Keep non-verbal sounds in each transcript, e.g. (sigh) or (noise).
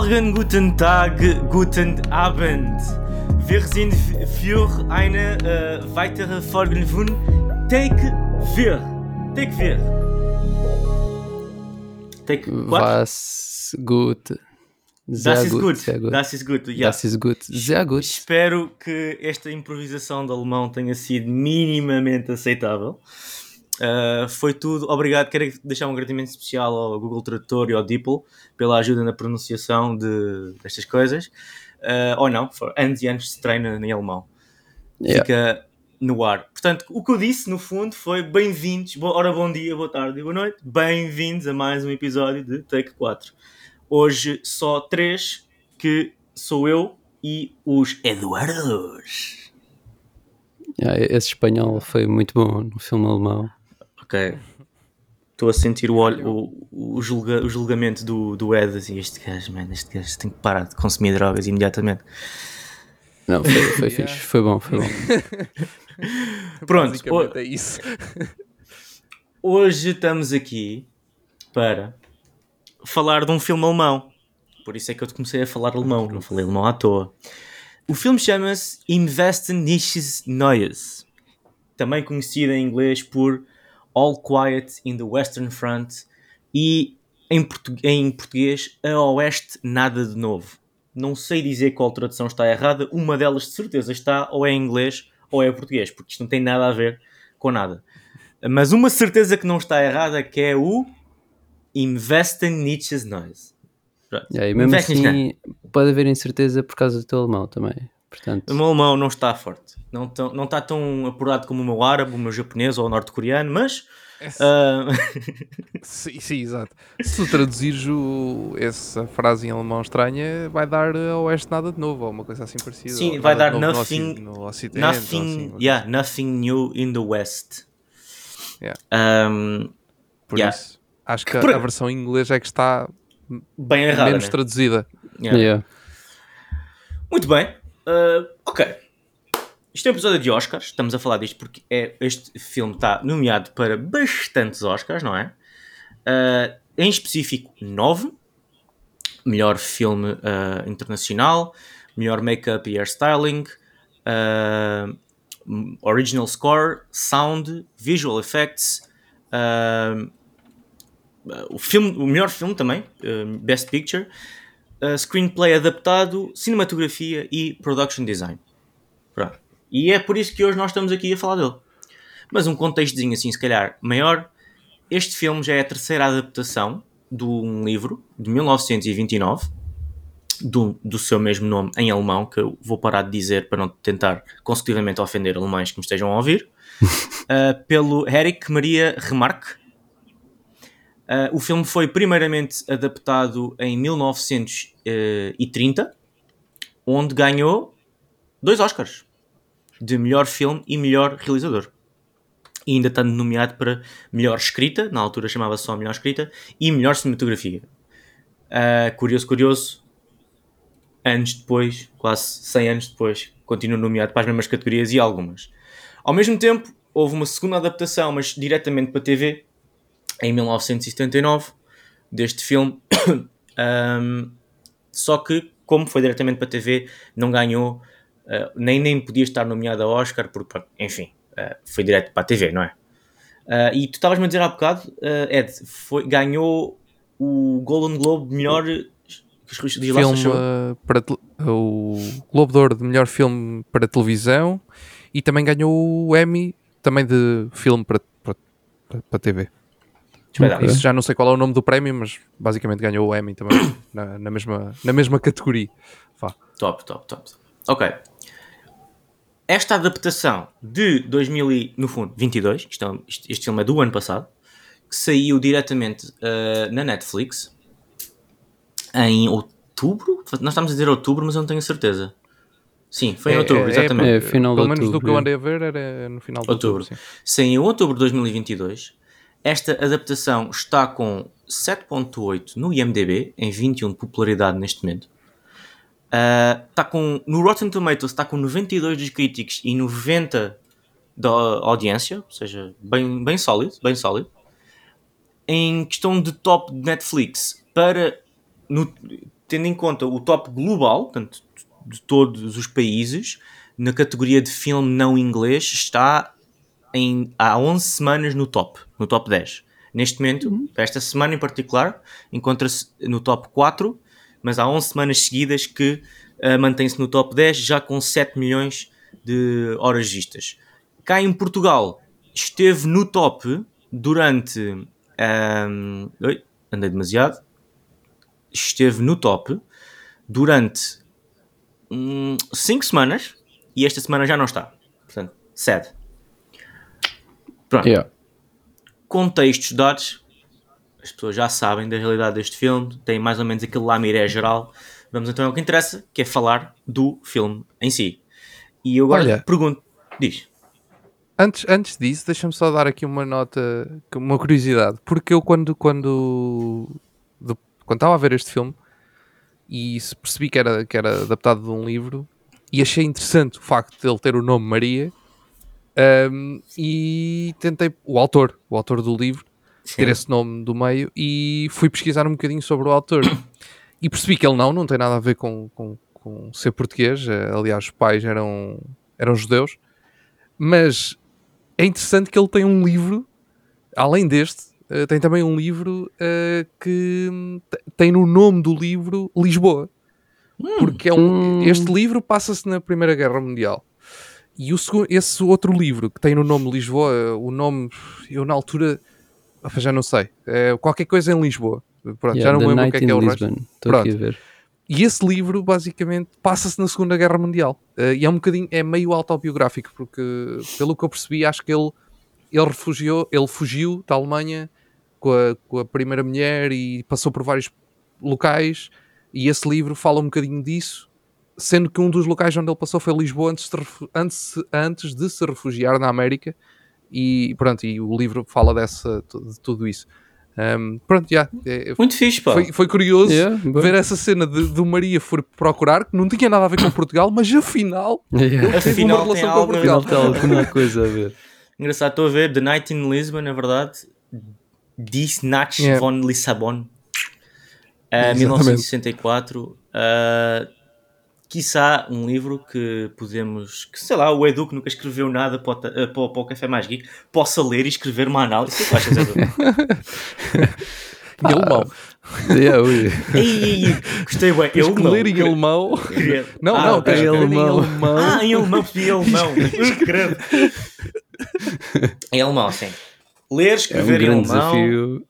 Morgen, guten Tag, guten Abend. Wir sind für eine äh, weitere Folge von Take 4. Take 4. Take what? Was gut. Sehr Das ist gut, sehr gut. Das ist gut. Ja. Das ist gut. Sehr gut. Espero que esta improvisação de alemão tenha sido minimamente aceitável. Uh, foi tudo. Obrigado. Quero deixar um agradecimento especial ao Google Tradutor e ao DeepL pela ajuda na pronunciação de, destas coisas. Uh, ou não, anos e anos se treina em alemão. Yeah. Fica no ar. Portanto, o que eu disse no fundo foi bem-vindos. Bo- Ora, bom dia, boa tarde e boa noite. Bem-vindos a mais um episódio de Take 4. Hoje só três, que sou eu e os Eduardos. Yeah, esse espanhol foi muito bom no filme alemão. Ok. Estou a sentir o, olho, o, o, julga- o julgamento do, do Ed, assim, este gajo, mano, este gajo tem que parar de consumir drogas imediatamente. Não, foi, (laughs) foi Yeah. fixe. Foi bom, foi bom. (laughs) Pronto, o- é isso. (laughs) Hoje estamos aqui para falar de um filme alemão. Por isso é que eu comecei a falar alemão, não falei alemão à toa. O filme chama-se Investen Nichts Neues, também conhecido em inglês por All Quiet in the Western Front e em, portu- em português A Oeste Nada de Novo. Não sei dizer qual tradução está errada, uma delas de certeza está ou é em inglês ou é em português, porque isto não tem nada a ver com nada. Mas uma certeza que não está errada que é o Investen Nichts Neues. Pronto. Yeah, e mesmo assim, pode haver incerteza por causa do teu alemão também. Portanto, O meu alemão não está forte. Não, tão- não está tão apurado como o meu árabe, o meu japonês ou o norte-coreano, mas. ah, (laughs) Sim, sim, exato. Se tu traduzires o- essa frase em alemão estranha, vai dar a oeste nada de novo, ou uma coisa assim parecida. Sim, vai dar nothing- no ocidente. nothing, assim, yeah, nothing new in the West. Yeah. Um, Por yeah. isso, acho que Por- a versão em inglês é que está bem errado. menos né? traduzida. Yeah. yeah. Muito bem. Ah, ok. Isto é um episódio de Oscars. Estamos a falar disto porque é, este filme está nomeado para bastantes Oscars, não é? Ah, em específico, 9. Melhor filme ah, internacional, melhor make-up e hairstyling, m- original score, sound, visual effects, o, filme, o melhor filme também, Best Picture, uh, screenplay adaptado, cinematografia e production design. Pronto. E é por isso que hoje nós estamos aqui a falar dele. Mas um contextozinho assim, se calhar, maior. Este filme já é a terceira adaptação de um livro de 1929, do, do seu mesmo nome em alemão, que eu vou parar de dizer para não tentar consecutivamente ofender alemães que me estejam a ouvir, uh, (laughs) pelo Eric Maria Remarque. Uh, o filme foi primeiramente adaptado em 1930, onde ganhou dois Oscars de melhor filme e melhor realizador. E ainda está nomeado para melhor escrita, na altura chamava só melhor escrita, e melhor cinematografia. Uh, curioso, curioso, anos depois, quase 100 anos depois, continua nomeado para as mesmas categorias e algumas. Ao mesmo tempo, houve uma segunda adaptação, mas diretamente para TV, em 1979 deste filme. (coughs) Um, só que, como foi diretamente para a TV, não ganhou, uh, nem, nem podia estar nomeado a Oscar, porque, enfim, uh, foi direto para a TV, não é? Uh, e tu estavas-me a dizer há bocado, Ed, foi, ganhou o Golden Globe de melhor. Diz lá, se filme para o Globo de Ouro de melhor filme para televisão e também ganhou o Emmy também de filme para, para, para, para TV. Espera, Isso já não sei qual é o nome do prémio, mas basicamente ganhou o Emmy também (coughs) na, na mesma, na mesma categoria. Vá. Top, top, top. Ok. Esta adaptação de 2000 e, no fundo, 22, isto é, este, este filme é do ano passado, que saiu diretamente uh, na Netflix em outubro? Nós estamos a dizer outubro, mas eu não tenho certeza. Sim, foi em É- outubro, é- exatamente. É, final de Pelo menos do outubro, que eu é. andei a ver era no final de Outubro. outubro. sim. Saiu em outubro de 2022. Esta adaptação está com 7.8 no IMDB, em 21 de popularidade neste momento. Ah, está com, no Rotten Tomatoes está com 92 dos críticos e 90 da audiência, ou seja, bem, bem sólido, bem sólido. Em questão de top de Netflix, para no- tendo em conta o top global, portanto, de todos os países, na categoria de filme não inglês, está em, há 11 semanas no top, no top 10. Neste momento, esta semana em particular, encontra-se no top 4, mas há 11 semanas seguidas que ah, mantém-se no top 10, já com 7 milhões de horas vistas. Cá em Portugal, esteve no top durante. ahm, oi, andei demasiado. Esteve no top durante 5 semanas e esta semana já não está. Portanto, sad. Pronto Yeah. Contextos dados, as pessoas já sabem da realidade deste filme, tem mais ou menos aquele lamiré geral. Vamos então ao que interessa, que é falar do filme em si. E eu agora Olha. pergunto, diz. Antes, antes disso, deixa-me só dar aqui uma nota, uma curiosidade, porque eu quando quando do- quando estava a ver este filme e percebi que era, que era adaptado de um livro e achei interessante o facto de ele ter o nome Maria ahm, e tentei, o autor, o autor do livro, ter esse nome do meio e fui pesquisar um bocadinho sobre o autor e percebi que ele não, não tem nada a ver com, com, com ser português, eh, aliás os pais eram, eram judeus, mas é interessante que ele tem um livro, além deste, eh, tem também um livro eh, que hum, te- tem no nome do livro Lisboa. Porque é um, Hum. este livro passa-se na Primeira Guerra Mundial. E o esse outro livro que tem no nome Lisboa, o nome, eu na altura, já não sei, é qualquer coisa em Lisboa. Pronto, já Yeah, não The me lembro o que é que é o resto. Lisbon. Estou aqui a Pronto. ver. E esse livro, basicamente, passa-se na Segunda Guerra Mundial. Eh, e é um bocadinho, é meio autobiográfico, porque, pelo que eu percebi, acho que ele, ele refugiou, ele fugiu da Alemanha com a, com a primeira mulher e passou por vários locais. E esse livro fala um bocadinho disso, sendo que um dos locais onde ele passou foi Lisboa antes de, antes, antes de se refugiar na América. E pronto, e o livro fala dessa, de tudo isso. Ahm, pronto, já. é- Muito fixe, pá. foi, foi curioso Yeah, ver essa cena de, do Maria for procurar, que não tinha nada a ver com Portugal, mas afinal Yeah. teve uma Afinal, tem relação com algo- Portugal. Afinal tem alguma coisa a ver. (laughs) Engraçado, estou a ver The Night in Lisbon, na verdade. Die Nacht Yeah. von Lissabon. Uh, Exatamente. 1964. Uh, quiçá um livro que podemos, que sei lá, o Edu que nunca escreveu nada para o, uh, para o- para o Café Mais Geek, possa ler e escrever uma análise. O que é achas, Edu? Em alemão. Yeah, ei, gostei bem. Eu Tens que não. ler em alemão. Não, Ah, não, tens que ler em alemão. Ah, em alemão, percebi em alemão. Credo. em alemão, sim. Ler, É um escrever em grande alemão. desafio.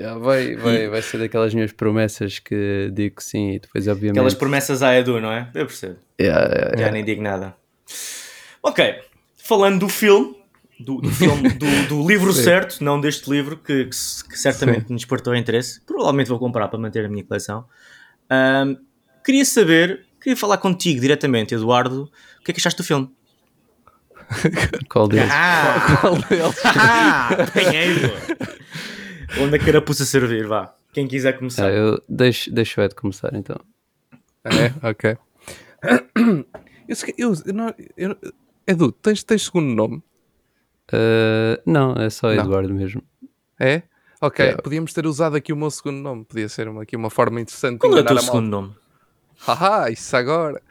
Yeah, vai, vai, (laughs) vai ser daquelas minhas promessas que digo que sim e depois obviamente. Aquelas promessas à Edu, não é? Eu percebo. Yeah, yeah, Já nem digo nada. Ok, falando do filme, do, do filme, (laughs) do, do livro Sim. certo, não deste livro, que, que que certamente nos despertou interesse. Provavelmente vou comprar para manter a minha coleção. Ahm, queria saber, queria falar contigo diretamente, Eduardo, o que é que achaste do filme? (laughs) Qual deles? Ah! Qual deles? ah! Onde a carapuça servir, vá. Quem quiser começar. Ah, eu deixo, deixo o Ed começar então. É, ok. Eu, eu, eu não- eu- Edu, tens, tens segundo nome? Uh, não, é só Não. Eduardo mesmo. É? Ok, Yeah. podíamos ter usado aqui o meu segundo nome. Podia ser uma, aqui uma forma interessante Qual é o teu segundo nome? Haha, isso agora.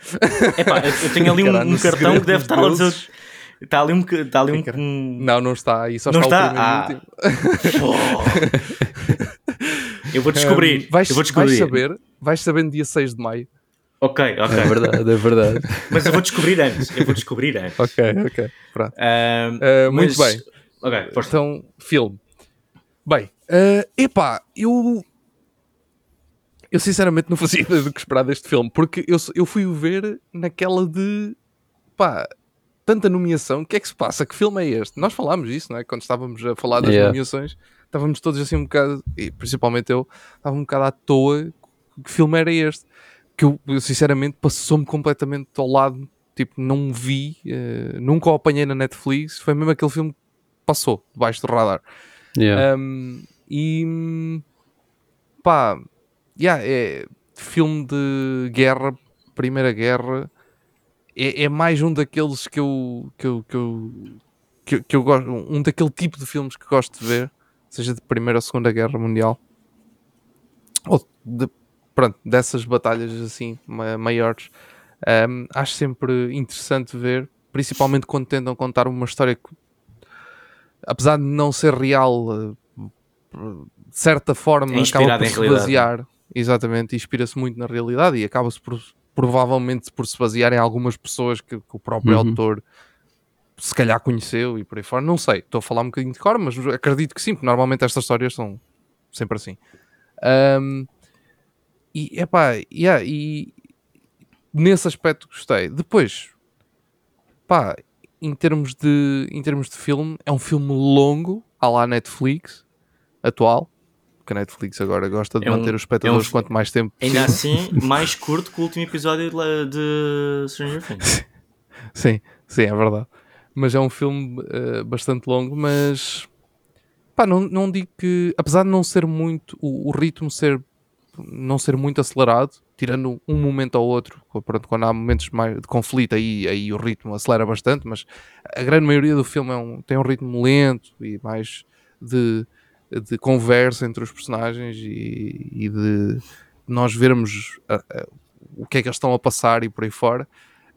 Epá, eu, eu tenho ali um, Caralho, um cartão que deve dos estar a dizer. Está ali um. Está ali um, um- Não, não está aí, só Não está, está? o primeiro e último. (laughs) Eu vou descobrir. Um, vais, eu vou descobrir. vais saber, vais saber no dia 6 de maio. Ok, ok. É verdade, é verdade. (laughs) Mas eu vou descobrir antes. Eu vou descobrir antes. Ok, ok. Pronto. Ahm, Uh, muito mas- bem. Ok, força. Então, filme. Bem, uh, epá, eu. Eu sinceramente não fazia (laughs) ideia do que esperar deste filme, porque eu, eu fui o ver naquela de. pá, tanta nomeação, o que é que se passa? Que filme é este? Nós falámos isso, não é? Quando estávamos a falar das Yeah. nomeações, estávamos todos assim um bocado, e principalmente eu, estava um bocado à toa que filme era este. Que eu, sinceramente passou-me completamente ao lado, tipo, não vi, eh, nunca o apanhei na Netflix, foi mesmo aquele filme que passou debaixo do radar. Yeah. Um, e pá, yeah, é filme de guerra, Primeira Guerra. É, é mais um daqueles que eu que eu, que eu, que, eu- que eu gosto, um daquele tipo de filmes que gosto de ver, seja de Primeira ou Segunda Guerra Mundial, ou de pronto, dessas batalhas assim ma- maiores, um, acho sempre interessante ver, principalmente quando tentam contar uma história que, apesar de não ser real, de certa forma, É acaba por se realidade. basear, exatamente, inspira-se muito na realidade e acaba-se por, provavelmente por se basear em algumas pessoas que, que o próprio Uhum. autor se calhar conheceu e por aí fora, não sei, estou a falar um bocadinho de cor, mas acredito que sim, porque normalmente estas histórias são sempre assim. Um, e epá, yeah, e nesse aspecto gostei. Depois, pá, em termos de, em termos de filme, é um filme longo, à lá Netflix, atual, que a Netflix agora gosta de É um- manter os espectadores é um- quanto mais tempo (laughs) Ainda assim, mais curto que o último episódio de, Stranger Things. (laughs) Sim, sim, é verdade. Mas é um filme eh, bastante longo, mas pá, não, não digo que, apesar de não ser muito, o, o ritmo ser não ser muito acelerado, tirando um momento ao outro, pronto, quando há momentos mais de conflito aí, aí o ritmo acelera bastante, mas a grande maioria do filme é um- tem um ritmo lento e mais de, de conversa entre os personagens e, e de nós vermos a- a- o que é que eles estão a passar e por aí fora.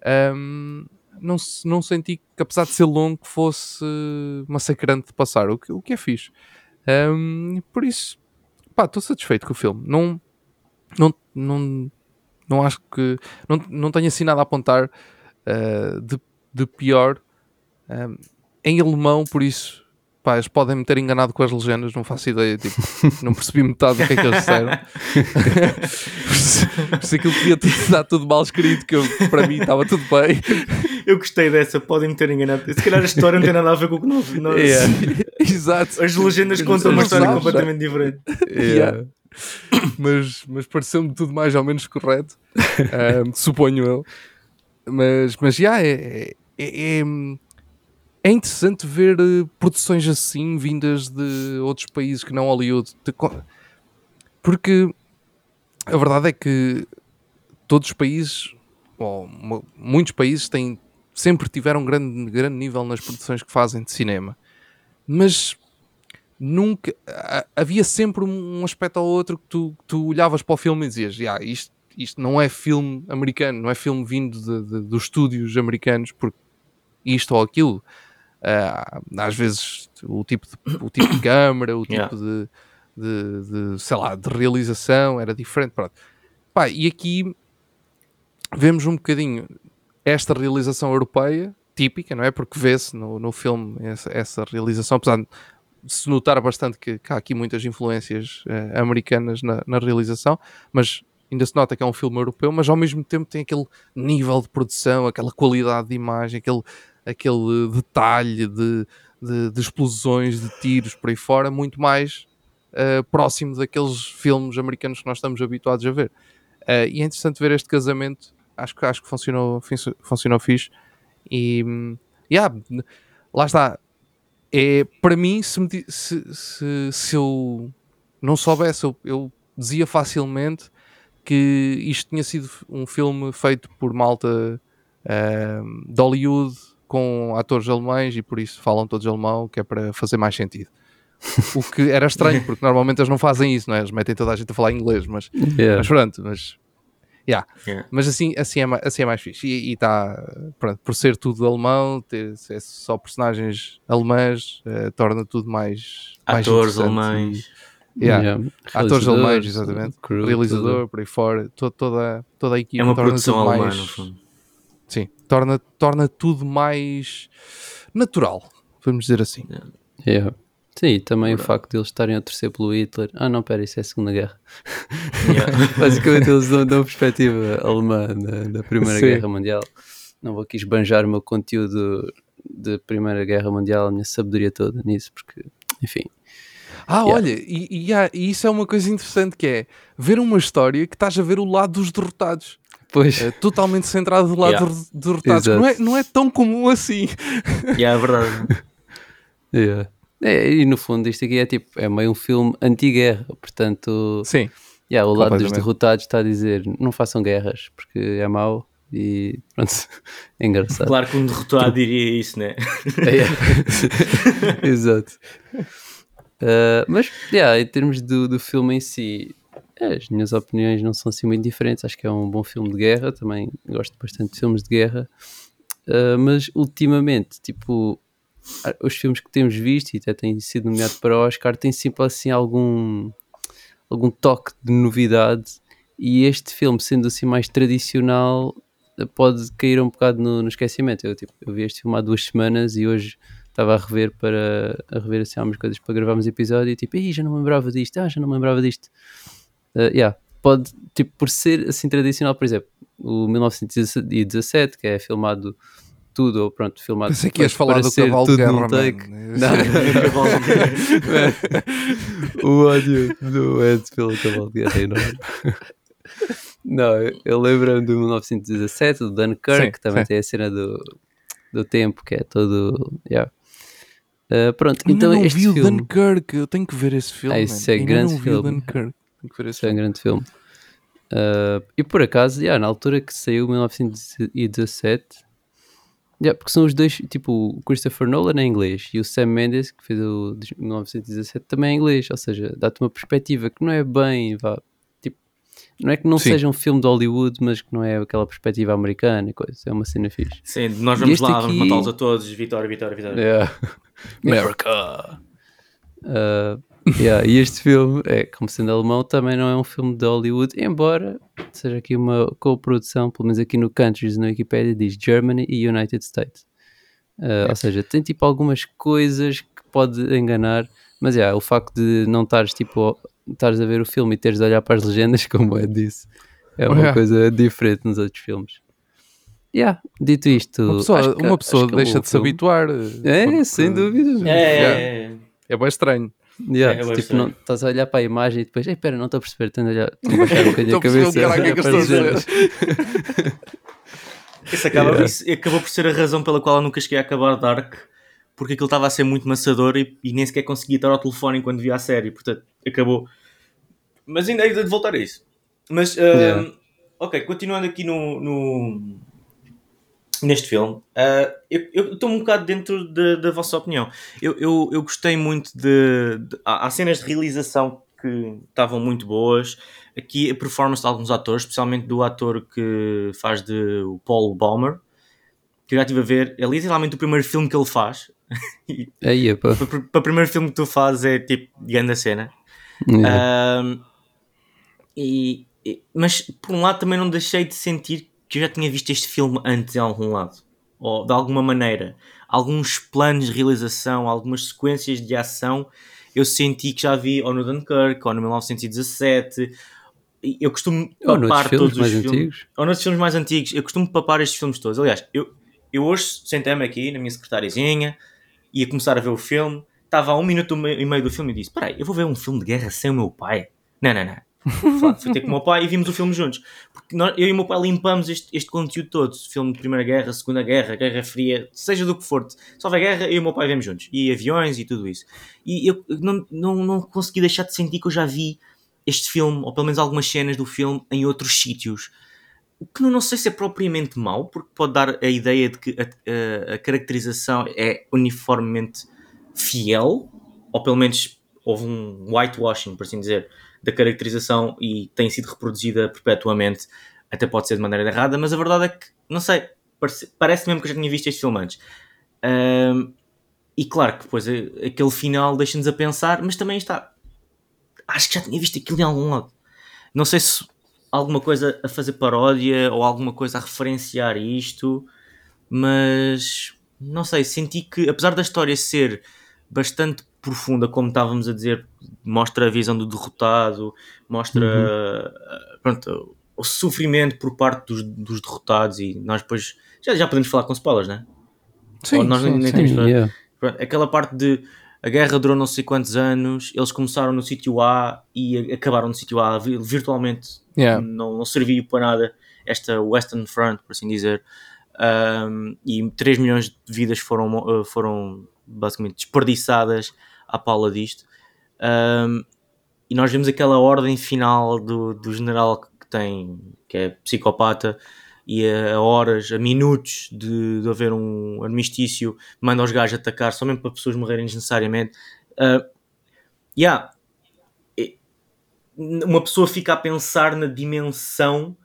Ahm, não, não senti que, apesar de ser longo, fosse massacrante de passar, o que, o que é fixe. Ahm, por isso, pá, estou satisfeito com o filme. Não, não, não, não acho que. Não, não tenho assim nada a apontar ah, de, de pior. Ahm, em alemão, por isso, pá, eles podem me ter enganado com as legendas, não faço ideia, tipo, não percebi metade do que é que eles disseram. (laughs) por isso, aquilo podia estar tudo mal escrito, que eu, para mim estava tudo bem. Eu gostei dessa, podem-me ter enganado. Se calhar a história não tem nada a ver com o que nós. nós- Yeah. (laughs) Exato. As legendas contam uma história sabes? completamente diferente. Yeah. mas, mas pareceu-me tudo mais ou menos correto, (laughs) ahm, suponho eu. Mas, mas já é, é, é, é interessante ver eh, produções assim vindas de outros países que não Hollywood. Porque a verdade é que todos os países, ou mu- muitos países, têm, sempre tiveram um grande, grande nível nas produções que fazem de cinema. Mas nunca ha- havia sempre um aspecto ou outro que tu, que tu olhavas para o filme e dizias "Ya, isto, isto não é filme americano, não é filme vindo de- de- dos estúdios americanos, porque isto ou aquilo. Ah, às vezes o tipo de, o tipo de câmara, o tipo Yeah. de, de, de, sei lá, de realização era diferente. Pronto. Pá, e aqui vemos um bocadinho esta realização europeia, típica, não é? Porque vê-se no, no filme essa, essa realização, apesar de se notar bastante que, que há aqui muitas influências eh, americanas na, na realização, mas ainda se nota que é um filme europeu, mas ao mesmo tempo tem aquele nível de produção, aquela qualidade de imagem, aquele, aquele detalhe de, de, de explosões, de tiros por aí fora, muito mais eh, próximo daqueles filmes americanos que nós estamos habituados a ver. Eh, e é interessante ver este casamento, acho que, acho que funcionou, funcio- funcionou fixe. E hum, yeah, lá está. É, para mim, se, me se, se, se eu não soubesse, eu, eu dizia facilmente que isto tinha sido um filme feito por malta hum, de Hollywood com atores alemães e por isso falam todos alemão, que é para fazer mais sentido. O que era estranho, porque normalmente eles não fazem isso, não é? Eles metem toda a gente a falar inglês, mas, Yeah. mas pronto, mas yeah. Yeah. Mas assim, assim, é, assim é mais fixe. E está, pronto, por ser tudo alemão, ter é só personagens alemãs, eh, torna tudo mais. mais Atores alemães. Yeah. Yeah. Atores alemães, exatamente. crew, Realizador, por aí fora, to- toda, toda a equipe É uma torna produção tudo alemã, mais, no fundo. Sim, torna, torna tudo mais natural, vamos dizer assim. tudo. Yeah. Sim, e também o facto de eles estarem a torcer pelo Hitler. Ah, não, pera, isso é a Segunda Guerra. (laughs) Yeah. (laughs) Basicamente, eles dão, dão perspectiva alemã da, da Primeira (laughs) Sim. Guerra Mundial. Não vou aqui esbanjar o meu conteúdo de Primeira Guerra Mundial, a minha sabedoria toda nisso, porque, enfim. Ah, Yeah. olha, e, e e isso é uma coisa interessante que é ver uma história que estás a ver o lado dos derrotados. Pois, É totalmente centrado do lado Yeah. dos derrotados. que Não é, não é tão comum assim. Yeah, é verdade. (laughs) yeah. É, e no fundo, isto aqui é tipo, é meio um filme anti-guerra, portanto, Sim. yeah, o lado dos derrotados está a dizer não façam guerras, porque é mau e pronto, (laughs) é engraçado. Claro que um derrotado diria isso, né? É. (laughs) Exato. Uh, mas, yeah, em termos do, do filme em si, É, as minhas opiniões não são assim muito diferentes. Acho que é um bom filme de guerra. Também gosto bastante de filmes de guerra. Uh, mas ultimamente, tipo, os filmes que temos visto e até têm sido nomeados para Oscar têm sempre assim algum, algum toque de novidade. E este filme, sendo assim mais tradicional, pode cair um bocado no, no esquecimento. Eu, tipo, eu vi este filme há duas semanas e hoje estava a rever para a rever assim, algumas coisas para gravarmos episódio e tipo, já não me lembrava disto, ah, já não me lembrava disto. Uh, yeah, pode, tipo, por ser assim tradicional, por exemplo, o 1917, que é filmado tudo, ou pronto, filmado. Pensei que ias falar (laughs) do cavalo de guerra, take. Não, o ódio do Ed pelo cavalo de guerra é enorme. Não, eu lembro-me do 1917, do Dunkirk, sim, que também sim. tem a cena do, do tempo, que é todo. Yeah. Uh, pronto, eu então não este vi filme... o Dunkirk, eu tenho que ver esse filme. Ah, isso é grande não filme. Vi o Dunkirk. Tenho que ver esse isso é um grande filme. Uh, e por acaso, yeah, na altura que saiu 1917, yeah, porque são os dois, tipo, o Christopher Nolan é inglês e o Sam Mendes, que fez o de 1917, também é inglês, ou seja, dá-te uma perspectiva que não é bem, vá, não é que não Sim. seja um filme de Hollywood, mas que não é aquela perspectiva americana e coisa. É uma cena fixe. Sim, nós vamos lá, aqui... vamos matá-los a todos. Vitória, vitória, vitória. Yeah. (laughs) America! Uh, (laughs) yeah, e este filme, é, como sendo alemão, também não é um filme de Hollywood, embora seja aqui uma co-produção, pelo menos aqui no Countries, na Wikipedia, diz Germany e United States. Uh, Ou seja, tem tipo algumas coisas que pode enganar, mas é, yeah, o facto de não estares tipo estares a ver o filme e teres de olhar para as legendas, (laughs) como é disse, é uma coisa diferente nos outros filmes. Yeah, dito isto, uma pessoa, que, uma pessoa deixa de se habituar. É, porque... sem dúvida. É, é, é bem estranho. Yeah, é, tipo, estranho. Não, estás a olhar para a imagem e depois, ei, pera, não estou a perceber, estou a (laughs) olhar, estou a baixar um bocadinho a cabeça. Caraca, que estou a dizer. Isso acaba, yeah. isso acabou por ser a razão pela qual eu nunca cheguei a acabar Dark, porque aquilo estava a ser muito maçador e, e nem sequer conseguia estar ao telefone enquanto via a série, portanto acabou mas ainda hei de voltar a isso. Mas, uh, yeah. ok, continuando aqui no, no neste filme, uh, eu estou um bocado dentro de, da vossa opinião. Eu, eu, eu gostei muito de, de. Há cenas de realização que estavam muito boas. Aqui a performance de alguns atores, especialmente do ator que faz de o Paul Baumer, que eu já estive a ver. É literalmente o primeiro filme que ele faz. (laughs) Aí, para, para o primeiro filme que tu fazes é tipo grande cena. Yeah. Uh, e, e, mas por um lado também não deixei de sentir que eu já tinha visto este filme antes em algum lado. Ou de alguma maneira. Alguns planos de realização, algumas sequências de ação, eu senti que já vi ou no Dunkirk, ou no 1917. Eu costumo papar todos os filmes. Antigos. Ou nos filmes mais antigos. Eu costumo papar estes filmes todos. Aliás, eu, eu hoje sentei-me aqui na minha secretariazinha, ia começar a ver o filme. Estava a um minuto e meio do filme e disse: Peraí, eu vou ver um filme de guerra sem o meu pai? Não, não, não fui ter com o meu pai e vimos o filme juntos. Eu e o meu pai limpamos este, este conteúdo todo: filme de Primeira Guerra, Segunda Guerra, Guerra Fria, seja do que for. Se houver guerra, eu e o meu pai vemos juntos. E aviões e tudo isso. E eu não, não, não consegui deixar de sentir que eu já vi este filme, ou pelo menos algumas cenas do filme, em outros sítios. O que não sei se é propriamente mau, porque pode dar a ideia de que a, a, a caracterização é uniformemente fiel, ou pelo menos houve um whitewashing, por assim dizer, da caracterização e tem sido reproduzida perpetuamente, até pode ser de maneira errada, mas a verdade é que, não sei, parece, parece mesmo que eu já tinha visto este filme antes. Um, e claro que depois aquele final deixa-nos a pensar, mas também está. Acho que já tinha visto aquilo em algum lado. Não sei se alguma coisa a fazer paródia ou alguma coisa a referenciar isto, mas não sei, senti que apesar da história ser bastante profunda, como estávamos a dizer, mostra a visão do derrotado, mostra uhum. pronto, o sofrimento por parte dos, dos, derrotados e nós depois já, já podemos falar com spoilers, né? Sim, nós sim, nem, nem sim, temos, yeah. pronto, aquela parte de a guerra durou não sei quantos anos, eles começaram no sítio A e acabaram no sítio A virtualmente, yeah. não, não serviu para nada esta Western Front, por assim dizer. Um, e 3 milhões de vidas foram, foram basicamente desperdiçadas à pala disto. Um, e nós vemos aquela ordem final do, do general que tem, que é psicopata, e a horas, a minutos de, de haver um armistício, manda os gajos atacar só mesmo para pessoas morrerem desnecessariamente. Uh, yeah. uma pessoa fica a pensar na dimensão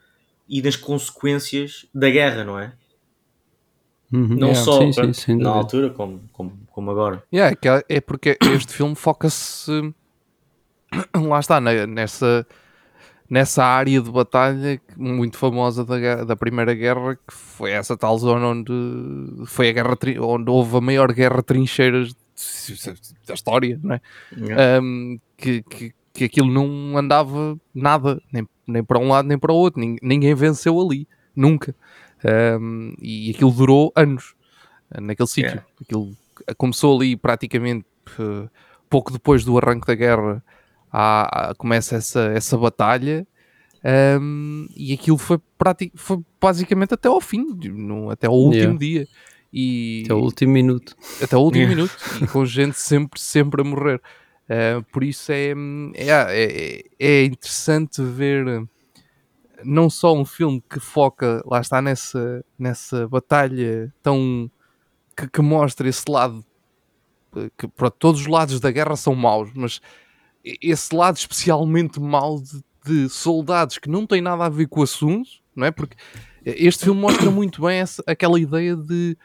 e nas consequências da guerra, não é? Uhum. Não Yeah, só sim, sim, na altura como, como, como agora. Yeah, que é- é porque este filme foca-se (coughs) lá está, ne- nessa, nessa área de batalha muito famosa da, da Primeira Guerra, que foi essa tal zona onde foi a guerra onde houve a maior guerra de trincheiras da história, não é? Yeah. Um, que, que, que aquilo não andava nada, nem, nem para um lado nem para o outro, Nin- ninguém venceu ali, nunca. Um, e aquilo durou anos naquele sítio. Yeah. Aquilo começou ali praticamente eh, pouco depois do arranque da guerra. há- há- começa essa, essa batalha um, e aquilo foi, foi basicamente até ao fim, no- até ao último Yeah. dia. E, Até o último minuto. até o último Yeah. minuto e com gente sempre, sempre a morrer. Uh, por isso é, é, é, é interessante ver não só um filme que foca, lá está, nessa, nessa batalha tão que, que mostra esse lado uh, que pronto, todos os lados da guerra são maus, mas esse lado especialmente mau de, de soldados que não têm nada a ver com o assunto, não é? Porque este filme mostra (coughs) muito bem essa, aquela ideia de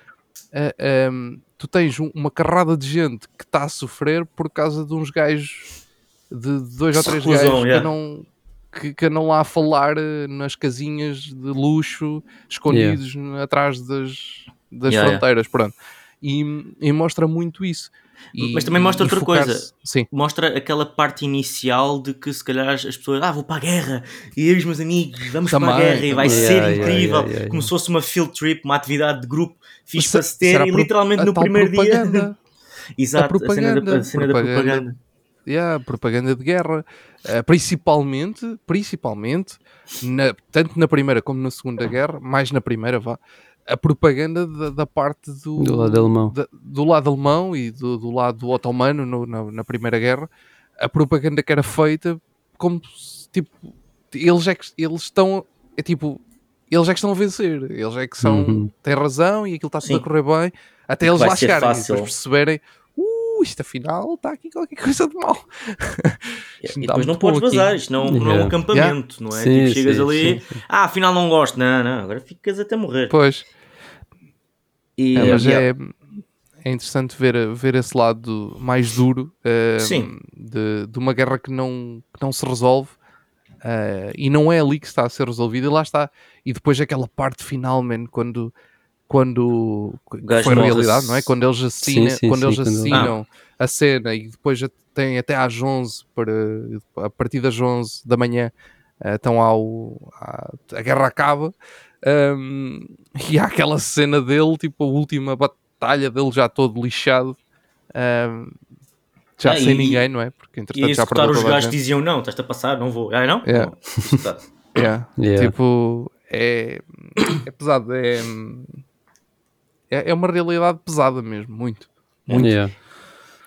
ah, um, tu tens um- uma carrada de gente que está a sofrer por causa de uns gajos de dois ou três gajos que yeah. não que, que andam lá a falar eh, nas casinhas de luxo escondidos atrás das, das Yeah, fronteiras, pronto. E, e mostra muito isso. E- Mas também mostra outra coisa. Sim, Mostra aquela parte inicial de que se calhar as pessoas, ah, vou para a guerra, e eu e os meus amigos, vamos para a Também, guerra e vai também. ser Yeah, yeah, incrível. yeah, yeah, Como se fosse uma field trip, uma atividade de grupo fixe Mas para se- ter, e literalmente a no primeiro dia. propaganda. (laughs) Exato, a, cena, da, propaganda, a cena da propaganda. propaganda. Yeah, propaganda de guerra, Eh, principalmente, principalmente, na- tanto na primeira como na segunda guerra, mais na primeira, vá, a propaganda da, da parte do, Do lado alemão. da- do lado alemão e do, do lado otomano no- na, na primeira guerra, a propaganda que era feita como se, tipo, eles é que eles estão, é tipo, eles é que estão a vencer, eles é que são, Uhum. têm razão e aquilo está tudo a correr bem, até que eles vai lá chegarem e fácil. depois perceberem, uh, isto afinal está aqui qualquer coisa de mal. (laughs) E depois não podes vazar, isto não, não é um Yeah. acampamento, não é? Sim, tipo, chegas sim, ali, sim. ah, afinal não gosto, não, não, agora ficas até morrer. Pois, E, é, mas yeah. é, é interessante ver, ver esse lado mais duro Sim. de, de uma guerra que não, que não se resolve eh, e não é ali que está a ser resolvida e lá está. E depois aquela parte final, man, quando, quando foi morre-se. realidade, não é? Quando eles assinam, Sim, sim, quando sim, eles quando- assinam a cena e depois já tem até às 11 para a partir das 11 da manhã estão ao à- a guerra acaba um, e há aquela cena dele tipo a última batalha dele já todo lixado um, já Ah, sem e- ninguém não é porque E entretanto a já perdeu os gajos diziam não, estás-te a passar, não vou. Ah, não? Yeah. Não. (coughs) Yeah. Yeah. Tipo, é, é pesado. É, é, é uma realidade pesada mesmo, muito. muito. Yeah.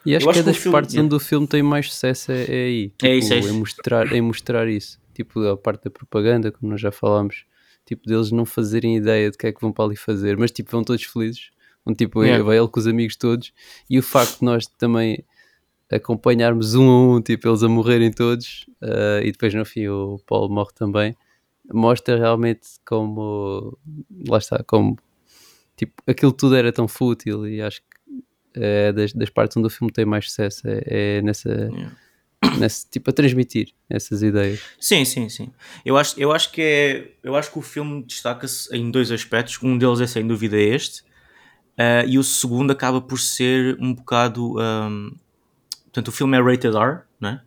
E acho Eu que acho é das filme- partes yeah. onde o filme tem mais sucesso é, é aí. É isso, é Tipo, isso. Em, mostrar, em mostrar isso. Tipo, a parte da propaganda, como nós já falámos. Tipo, deles não fazerem ideia de que é que vão para ali fazer, mas tipo, vão todos felizes. Vão, tipo, Yeah. vai ele com os amigos todos. E o facto de nós também acompanharmos um a um, tipo, eles a morrerem todos, ah, e depois no fim o Paulo morre também, mostra realmente como, lá está, como, tipo, aquilo tudo era tão fútil e acho que é das, das partes onde o filme tem mais sucesso, é, é nessa, Yeah. Nesse, tipo, a transmitir essas ideias. Sim, sim, sim. Eu acho, eu acho que é. Eu acho que o filme destaca-se em dois aspectos. Um deles é sem dúvida este. ah, e o segundo acaba por ser um bocado. ahm, portanto, o filme é rated R, né?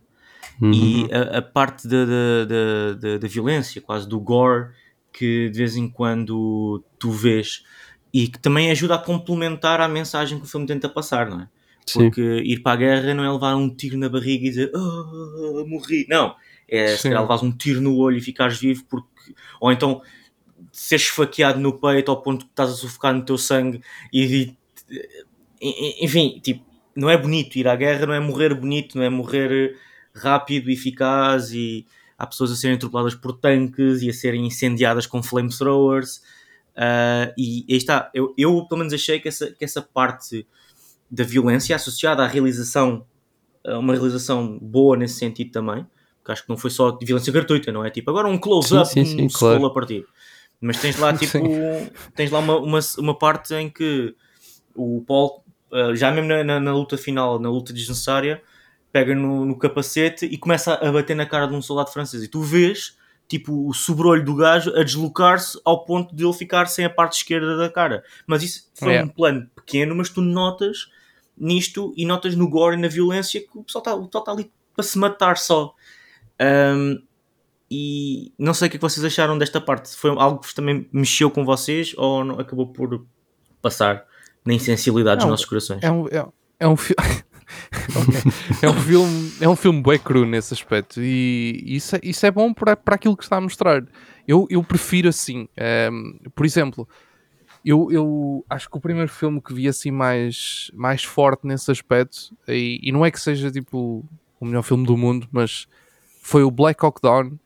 Uhum. E a, a parte da, da, da, da- da violência, quase do gore, que de vez em quando tu vês e que também ajuda a complementar a mensagem que o filme tenta passar, não é? Sim. Porque ir para a guerra não é levar um tiro na barriga e dizer "Ah, morri. Não. É se Sim. calhar levares um tiro no olho e ficares vivo porque. Ou então seres esfaqueado no peito ao ponto que estás a sufocar no teu sangue e, enfim, tipo, não é bonito ir à guerra, não é morrer bonito, não é morrer rápido, eficaz e há pessoas a serem atropeladas por tanques e a serem incendiadas com flamethrowers. Ah, e aí está, eu, eu pelo menos achei que essa, que essa parte da violência associada à realização, a uma realização boa nesse sentido também, que acho que não foi só de violência gratuita, não é? Tipo, agora um close-up Sim, sim, um sim, claro. a partir. Mas tens lá, (laughs) tipo, tens lá uma, uma, uma parte em que o Paul, uh, já mesmo na, na, na luta final, na luta desnecessária, pega no, no capacete e começa a bater na cara de um soldado francês. E tu vês, tipo, o sobrolho do gajo a deslocar-se ao ponto de ele ficar sem a parte esquerda da cara. Mas isso foi Yeah. um plano pequeno, mas tu notas nisto e notas no gore e na violência que o pessoal está o pessoal tá ali para se matar só. Um, e não sei o que é que vocês acharam desta parte. Foi algo que também mexeu com vocês ou não- acabou por passar na insensibilidade dos nossos corações? É um, é, é um filme. (laughs) é um filme é um filme bem cru nesse aspecto e isso é, isso é bom para, para aquilo que está a mostrar eu, eu prefiro assim ehm, por exemplo eu, eu acho que o primeiro filme que vi assim mais, mais forte nesse aspecto e, e não é que seja tipo o melhor filme do mundo mas foi o Black Hawk Down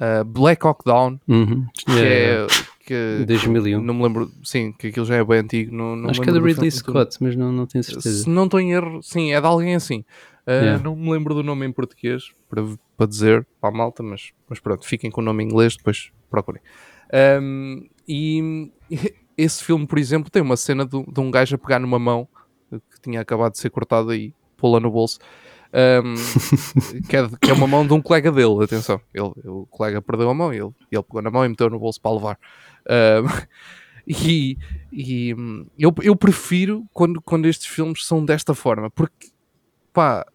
uh, Black Hawk Down Uhum. que Yeah. é que, 2001. não me lembro sim que aquilo já é bem antigo não, não Acho que é lembro Ridley Scott, mas não, não tenho certeza. se não estou em erro, sim, é de alguém assim. Uh, Yeah. Não me lembro do nome em português para, para dizer para a malta, mas, mas pronto, fiquem com o nome em inglês, depois procurem. Um, e (laughs) esse filme, por exemplo, tem uma cena de, de um gajo a pegar numa mão que tinha acabado de ser cortada e pô-la no bolso. um, (laughs) que, é, que é uma mão de um colega dele, atenção. Ele, o colega perdeu a mão e ele, ele pegou na mão e meteu no bolso para levar. Um, (laughs) e e hum, eu, eu prefiro quando, quando estes filmes são desta forma, porque pá,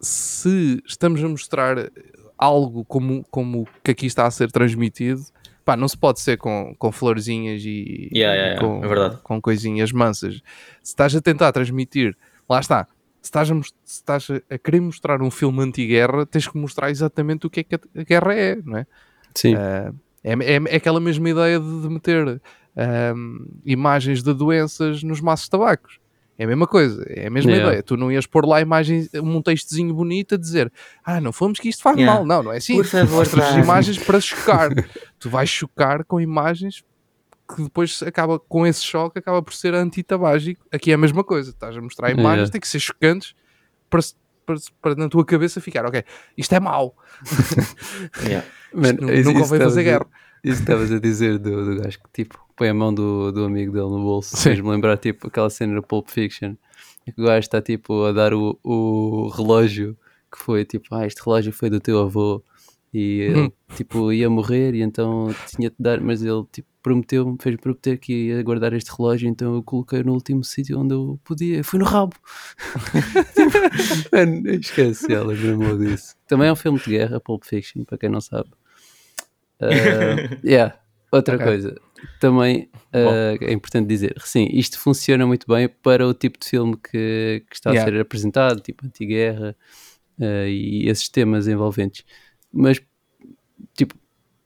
se estamos a mostrar algo como, como que aqui está a ser transmitido, pá, não se pode ser com, com florzinhas e, Yeah, yeah, yeah, com, é verdade. com coisinhas mansas. Se estás a tentar transmitir, lá está. Se estás, a, se estás a- querer mostrar um filme anti-guerra, tens que mostrar exatamente o que é que a, guerra é, não é? Sim. Ah, é, é, é aquela mesma ideia de, de meter ahm, imagens de doenças nos maços de tabacos. É a mesma coisa, é a mesma Yeah. ideia. Tu não ias pôr lá imagens, um textozinho bonito a dizer ah, não fomos que isto faz Yeah. mal. Não, não é assim. Por favor, Mostras imagens para chocar. tu vais chocar com imagens que depois acaba com esse choque, acaba por ser antitabágico. Aqui é a mesma coisa. Estás a mostrar imagens, Yeah. tem que ser chocantes para, para, para na tua cabeça ficar, ok, isto é mau. Yeah. Mano, nu- isso- nunca isso fazer guerra. Isso que estavas a dizer do, do gajo que tipo põe a mão do, do amigo dele no bolso. Fez-me lembrar tipo aquela cena do Pulp Fiction em que o gajo está tipo a dar o, o relógio que foi tipo, ah, este relógio foi do teu avô e ele Hum. tipo ia morrer e então tinha de dar, mas ele tipo prometeu-me, fez prometer que ia guardar este relógio, então eu coloquei no último sítio onde eu podia, foi no rabo. (laughs) tipo, (laughs) mano, esquece, ela lembrou disso. Também é um filme de guerra, Pulp Fiction, para quem não sabe. Uh, (laughs) yeah. Outra Ok. coisa, também uh, é importante dizer, sim, isto funciona muito bem para o tipo de filme que, que está Yeah. a ser apresentado, tipo anti-guerra uh, e esses temas envolventes, mas tipo,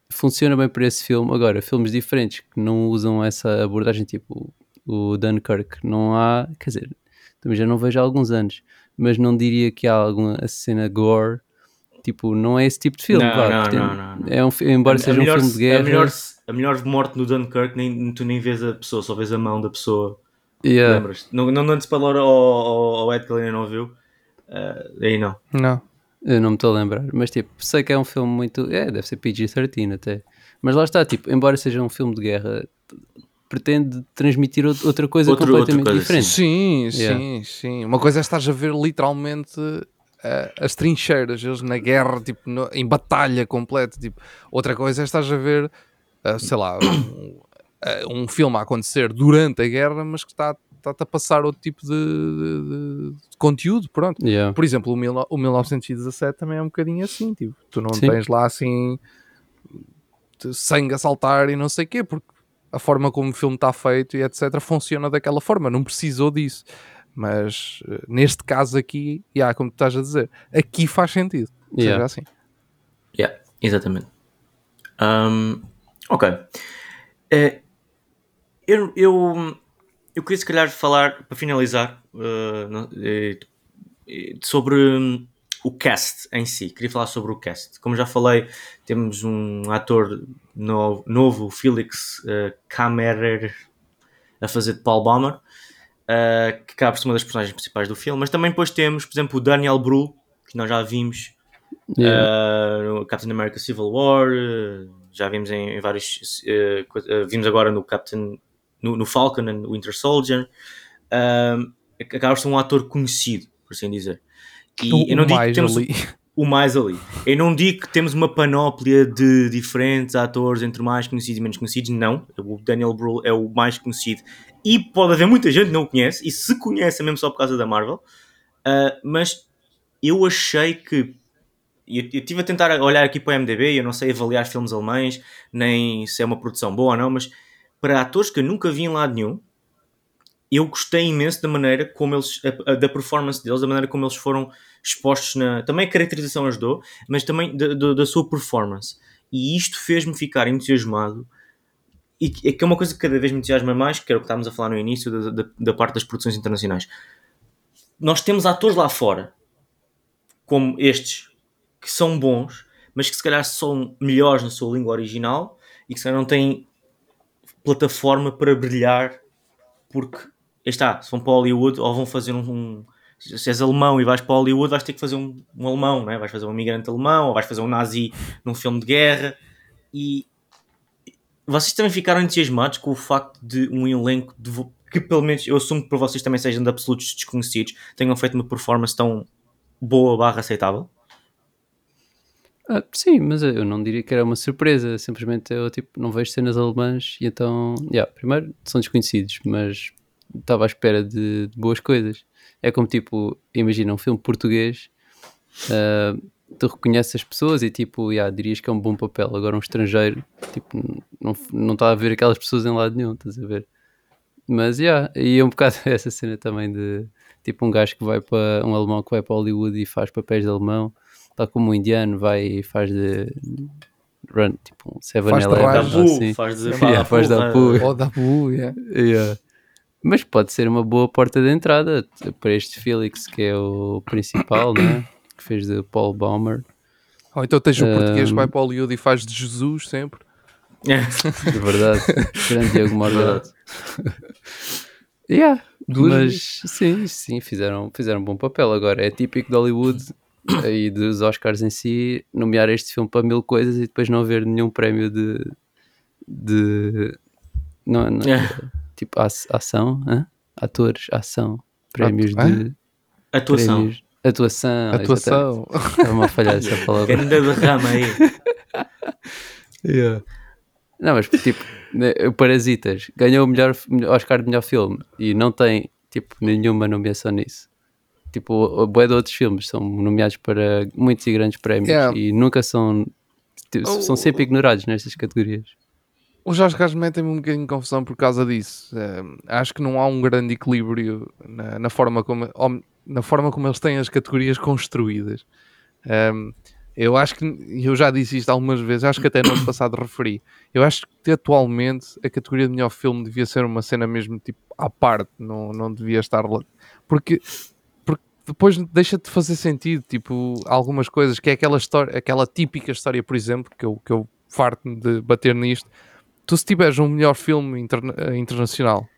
funciona bem para esse filme. Agora, filmes diferentes que não usam essa abordagem, tipo o Dunkirk, não há, quer dizer, também já não vejo há alguns anos, mas não diria que há alguma cena gore. Tipo, não é esse tipo de filme, Não, vá, não, portanto, não, não, não. É um, embora A- a seja melhor- um filme de guerra. A melhor, a melhor morte no Dunkirk, nem, tu nem vês a pessoa, só vês a mão da pessoa. Yeah. Lembras? Não, não dando spoiler ao, ao, ao Ed que ele ainda não viu. Ah, aí não. Não. Eu não me estou a lembrar, mas tipo, sei que é um filme muito. É, deve ser PG-13 até. Mas lá está, tipo, embora seja um filme de guerra, pretende transmitir out- outra coisa Outro- outra completamente coisa, diferente. Sim, Yeah. sim, sim. Uma coisa é estás a ver literalmente eh, as trincheiras, eles na guerra, tipo, no- em batalha completa. Tipo. Outra coisa é estás a ver, eh, sei lá, um, eh, (coughs) um filme a acontecer durante a guerra, mas que está está-te a passar outro tipo de, de- de conteúdo, pronto. Yeah. Por exemplo, o, mil, o 1917 também é um bocadinho assim, tipo, tu não Sim. tens lá assim sangue a saltar e não sei o quê, porque a forma como o filme está feito e etc. funciona daquela forma, não precisou disso. Mas eh, neste caso aqui, yeah, como tu estás a dizer, aqui faz sentido. Yeah. Seja assim. Yeah, exatamente. Ahm, ok. Eh, eu, eu, eu queria se calhar falar, para finalizar, não- eh, sobre hum, o cast em si. Queria falar sobre o cast. Como já falei, temos um ator novo, novo Felix uh, Kammerer, a fazer de Paul Baumer, uh, que acaba por ser uma das personagens principais do filme. Mas também depois temos, por exemplo, o Daniel Bru, que nós já vimos Yeah. Uh, no Captain America Civil War, uh, já vimos em, em vários. vimos agora no Captain. No, no Falcon and Winter Soldier. Acaba por ser um ator conhecido, por assim dizer. E O- eu não digo que temos. (laughs) o mais ali. Eu não digo que temos uma panóplia de diferentes atores entre mais conhecidos e menos conhecidos, não. O Daniel Brühl é o mais conhecido e pode haver muita gente que não o conhece, e se conhece é mesmo só por causa da Marvel. Uh, mas eu achei que. Eu estive a tentar olhar aqui para o MDB, eu não sei avaliar filmes alemães, nem se é uma produção boa ou não, mas para atores que eu nunca vi em lado nenhum, eu gostei imenso da maneira como eles, da performance deles, da maneira como eles foram expostos na. Também a caracterização ajudou, mas também da, da- da sua performance. E isto fez-me ficar entusiasmado. E é que é uma coisa que cada vez me entusiasma mais, que era o que estávamos a falar no início, da, da- da parte das produções internacionais. Nós temos atores lá fora, como estes, que são bons, mas que se calhar são melhores na sua língua original e que se calhar não têm plataforma para brilhar porque está, se vão para Hollywood ou vão fazer um, um- se és alemão e vais para Hollywood vais ter que fazer um, um alemão, não é? vais fazer um imigrante alemão ou vais fazer um nazi num filme de guerra e vocês também ficaram entusiasmados com o facto de um elenco de que pelo menos eu assumo que para vocês também sejam de absolutos desconhecidos tenham feito uma performance tão boa barra aceitável Ah, sim, mas eu não diria que era uma surpresa. Simplesmente eu tipo, não vejo cenas alemãs e então, yeah, primeiro são desconhecidos, mas estava à espera de, de boas coisas. É como tipo, imagina um filme português, ah, tu reconheces as pessoas e tipo, yeah, dirias que é um bom papel. Agora um estrangeiro, tipo, não, não está a ver aquelas pessoas em lado nenhum, estás a ver? Mas yeah, e é um bocado (laughs) essa cena também de tipo um gajo que vai para um alemão que vai para Hollywood e faz papéis de alemão, tal como um indiano vai e faz de run, tipo um Seven Faz Eleven, ou assim. faz de (laughs) Yeah, faz de apu. Oh, da bu, yeah. Yeah. Mas pode ser uma boa porta de entrada para este Felix, que é o principal, né? (coughs) que fez de Paul Baumer. Ou então tens o português que vai Um, para Hollywood e faz de Jesus sempre. De verdade, (laughs) grande Diego Morgado. (laughs) yeah. Duas Mas sim, sim, fizeram, fizeram um bom papel. Agora é típico de Hollywood (coughs) e dos Oscars em si nomear este filme para mil coisas e depois não haver nenhum prémio de. de não, não- tipo aç- ação, hã? atores, ação, prémios de. atuação Prémios, atuação. Atuação. Estava-me a falhar essa (laughs) palavra. grande derrama aí (laughs) Não, mas tipo, né, o Parasitas ganhou o melhor Oscar de melhor filme e não tem tipo nenhuma nomeação nisso. Tipo, o bué de outros filmes são nomeados para muitos e grandes prémios Yeah. e nunca são tipo, são Oh. sempre ignorados nestas categorias. Os Oscars metem-me um bocadinho de confusão por causa disso. Eh, acho que não há um grande equilíbrio na, na forma como, na forma como eles têm as categorias construídas. Ehm, eu acho que, eu já disse isto algumas vezes, acho que até no ano passado referi. Eu acho que atualmente a categoria de melhor filme devia ser uma cena mesmo tipo à parte, não, não devia estar lá. Porque, porque depois deixa de fazer sentido, tipo, algumas coisas, que é aquela história, aquela típica história, por exemplo, que eu, que eu farto-me de bater nisto. Tu se tiveres um melhor filme interna- eh, internacional,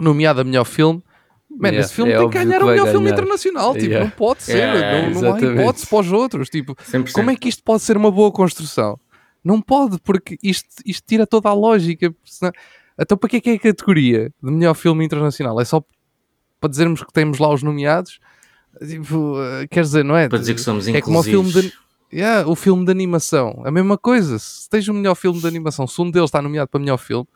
nomeado a melhor filme, Man, Yeah, esse filme é tem que ganhar que o melhor filme ganhar. internacional. Tipo, Yeah. não pode ser. Yeah, não, não há hipótese para os outros. Tipo, 100%. como é que isto pode ser uma boa construção? Não pode, porque isto, isto tira toda a lógica. senão- Então, para que é que é a categoria de melhor filme internacional? É só para dizermos que temos lá os nomeados? Tipo, eh, quer dizer, não é? para dizer que somos É como o filme inclusivos de, Yeah, o filme de animação. A mesma coisa. Se tens o melhor filme de animação, se um deles está nomeado para melhor filme,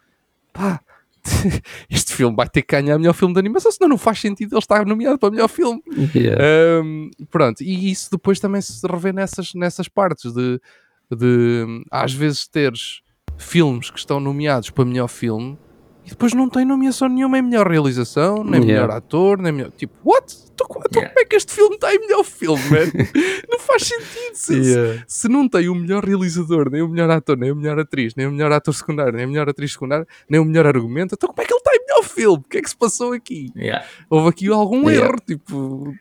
pá, (laughs) este filme vai ter que ganhar melhor filme de animação, senão não faz sentido ele estar nomeado para melhor filme. Yeah. Um, pronto, e isso depois também se revê nessas, nessas partes de, de às vezes teres filmes que estão nomeados para melhor filme e depois não tem nomeação nenhuma em melhor realização, nem Yeah. melhor ator, nem melhor. Tipo, what? Então, então Yeah. como é que este filme está em melhor filme, man? (laughs) não faz sentido. Se, Yeah. se não tem o melhor realizador, nem o melhor ator, nem a melhor atriz, nem o melhor ator secundário, nem a melhor atriz secundária, nem o melhor argumento, então como é que ele está em melhor filme? O que é que se passou aqui? Yeah. houve aqui algum erro, tipo,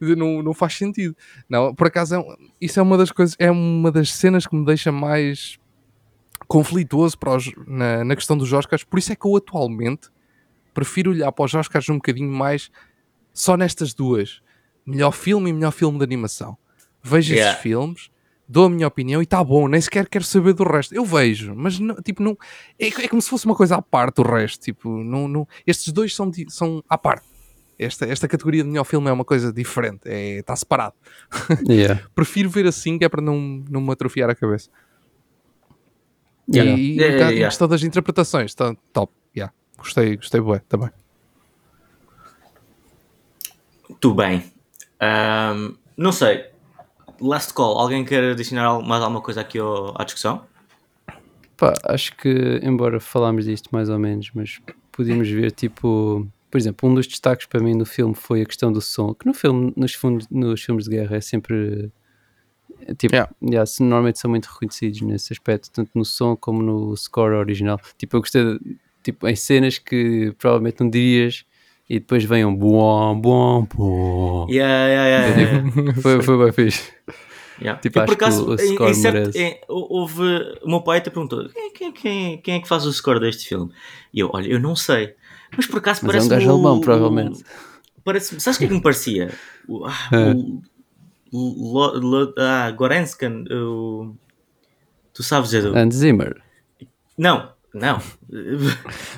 não, não faz sentido. Não, por acaso, é isso é uma das coisas, é uma das cenas que me deixa mais conflituoso para os- na, na questão dos Oscars, por isso é que eu atualmente prefiro olhar para os Oscars um bocadinho mais só nestas duas, melhor filme e melhor filme de animação. vejo Yeah. estes filmes, dou a minha opinião e está bom, nem sequer quero saber do resto. Eu vejo, mas não, tipo, não, é, é como se fosse uma coisa à parte do resto. Tipo, não, não, estes dois são, são à parte. Esta, esta categoria de melhor filme é uma coisa diferente, é, está separado. (laughs) Yeah. Prefiro ver assim, que é para não, não me atrofiar a cabeça. Yeah. E, e Yeah, ca- yeah, yeah. questão das interpretações, está top. Yeah. Gostei, gostei bué, também. Muito bem. Ahm, não sei. Last call. Alguém quer adicionar mais alguma coisa aqui ao- à discussão? Pá, acho que, embora falámos disto mais ou menos, mas podíamos ver, tipo, por exemplo, um dos destaques para mim do filme foi a questão do som, que no filme, nos, fundos, nos filmes de guerra é sempre, tipo, Yeah. yeah, normalmente são muito reconhecidos nesse aspecto, tanto no som como no score original. Tipo, eu gostei, de, tipo, em cenas que provavelmente não dirias e depois vem um bom, bom, bom. Yeah, yeah, yeah. (laughs) Foi, foi bem fixe. Yeah. Tipo, Eu, por acho que acaso, o- o em- score certo- em- houve. O meu pai até perguntou: quem, quem, quem, quem é que faz o score deste filme? E eu, olha, eu não sei. Mas por acaso Mas é um parece. gajo alemão, provavelmente. Parece, sabes o que é que me parecia? O, ah, (laughs) É. o, Lo- Lo- ah, Gorenskan. o- tu sabes, Edu? Hans Zimmer. Não, não.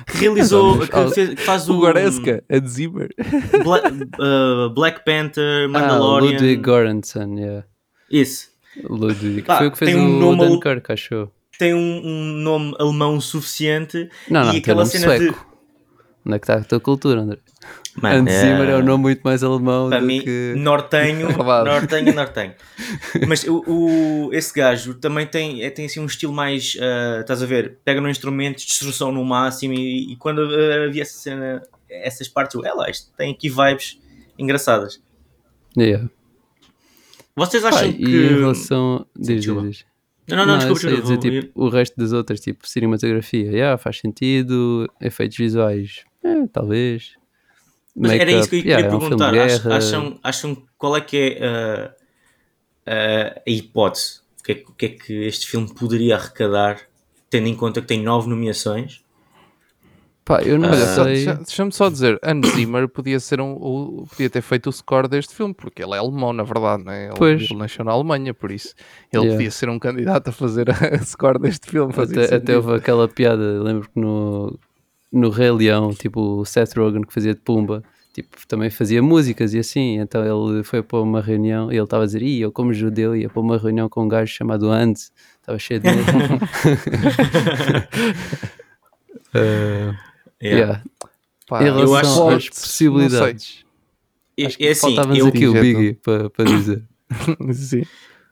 que (laughs) realizou. Que, fez- que faz o. O Goretzka, a de Zimmer. (laughs) Bla- uh, Black Panther, Ah, Mandalorian. Ludwig Göransson, yeah. Isso. Ludwig. Pá, Foi o que fez um o nome Dunkirk, achou? Tem um, um nome alemão suficiente. Não, não, e aquela cena sueco. Onde é que está a tua cultura, André? De. Mano, Hans Zimmer é um nome muito mais alemão Para do mim, que... nortenho, (laughs) Verdade. nortenho, nortenho. (laughs) Mas o, o- esse gajo também tem, é, tem assim um estilo mais, ah, estás a ver, pega no instrumento, destruição no máximo e, e quando havia essa cena, essas partes, eu, é lá, isto tem aqui vibes engraçadas. Yeah. Vocês acham e que... em relação... Diz, desculpa. diz, diz. Não, não, não, eu desculpa, desculpa, dizer, tipo, o resto das outras, tipo, cinematografia, yeah, faz sentido, efeitos visuais, é, talvez. Mas era isso que eu yeah, queria é um perguntar. Ach- guerra. acham, acham qual é que é ah, ah, a hipótese? O que, é, que- o que é que este filme poderia arrecadar, tendo em conta que tem nove nomeações? Pá, eu não Ah, sei. deixa- deixa-me só dizer, Hans Zimmer podia ser um, o- podia ter feito o score deste filme, porque ele é alemão, na verdade, né? ele, Pois. ele nasceu na Alemanha, por isso ele Yeah. podia ser um candidato a fazer (laughs) a score deste filme. Até, até houve aquela piada, lembro que no, no Rei Leão, tipo, o Seth Rogen que fazia de Pumba, tipo, também fazia músicas e assim, então ele foi para uma reunião e ele estava a dizer, Ih, eu como judeu ia para uma reunião com um gajo chamado Hans, estava cheio de medo. (laughs) Eh, yeah. Pá, Em eu acho- sei. possibilidades, É, acho que é assim, eu, aqui o. Biggie para para dizer. (laughs) Sim.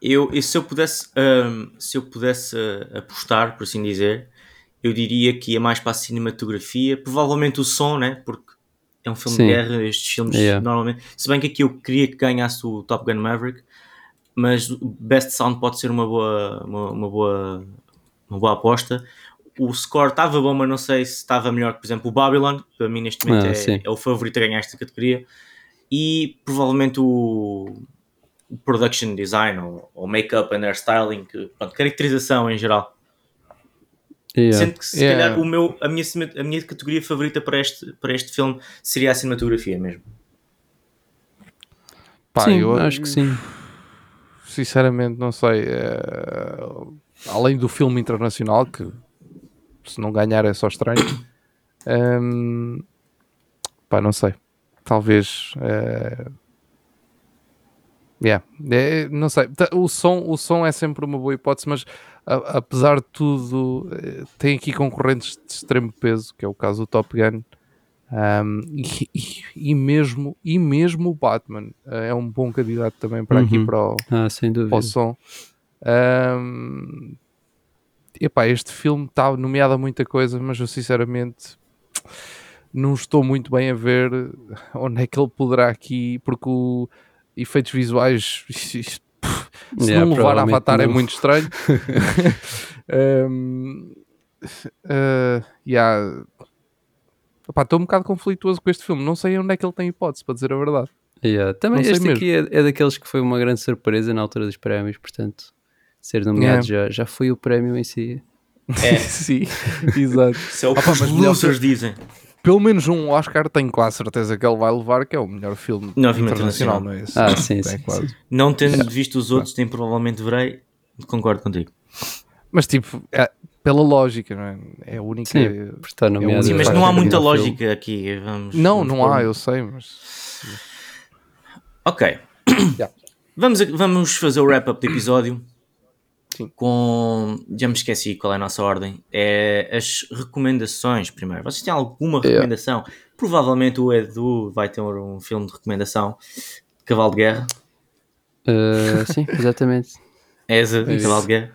eu, se eu pudesse, ahm, se eu pudesse ah, apostar, por assim dizer, eu diria que ia mais para a cinematografia, provavelmente o som, né? Porque é um filme Sim. de guerra, estes filmes Yeah. normalmente. Se bem que aqui eu queria que ganhasse o Top Gun Maverick, mas o Best Sound pode ser uma boa, uma, uma boa, uma boa aposta. O score estava bom, mas não sei se estava melhor que, por exemplo, o Babylon. Para mim, neste momento, Ah, é, é o favorito a ganhar esta categoria. E provavelmente o, o production design ou, ou make-up and hairstyling, que, pronto, caracterização em geral. Yeah. Sendo que se Yeah. calhar o meu, a, minha, a minha categoria favorita para este, para este filme seria a cinematografia mesmo. Pá, sim, eu acho que sim. sinceramente não sei. eh, além do filme internacional, que se não ganhar é só estranho. ehm, pá, não sei. Talvez. eh, yeah, é, não sei. O som, o som é sempre uma boa hipótese, mas a- apesar de tudo, eh, tem aqui concorrentes de extremo peso, que é o caso do Top Gun. Um, (laughs) e, e- mesmo, e mesmo o Batman eh, é um bom candidato também para aqui Uhum. para o, Ah, sem para dúvida. o som. Um, epá, este filme está nomeado a muita coisa, mas eu sinceramente não estou muito bem a ver onde é que ele poderá aqui, porque o efeitos visuais (laughs) se Yeah, não levar Avatar é não. muito estranho. (laughs) um, uh, yeah. Epá, Estou um bocado conflituoso com este filme. Não sei onde é que ele tem hipótese, para dizer a verdade. Yeah. Também Não este aqui é, é daqueles que foi uma grande surpresa na altura dos prémios, portanto, ser nomeado já, já foi o prémio em si. É, (laughs) Sim, exato. isso é o que Opa, os losers dizem. Pelo menos um Oscar tenho quase certeza que ele vai levar, que é o melhor filme Não, filme internacional, internacional. não é esse? Ah, sim, É sim, quase. sim. Não tendo visto os outros, nem provavelmente verei, concordo contigo. Mas tipo, é- pela lógica, não é? É a única. Sim, nomeado. Sim, mas não há muita filme. lógica aqui. Vamos, Não, vamos não há, eu sei, mas. Ok. Yeah. Vamos, vamos fazer o wrap-up do episódio. Sim. Com. Já me esqueci qual é a nossa ordem. É as recomendações primeiro. Vocês têm alguma Yeah. recomendação? Provavelmente o Edu vai ter um filme de recomendação. Cavalo de Guerra. Ah, sim, (laughs) exatamente. És a isso. Cavalo de Guerra.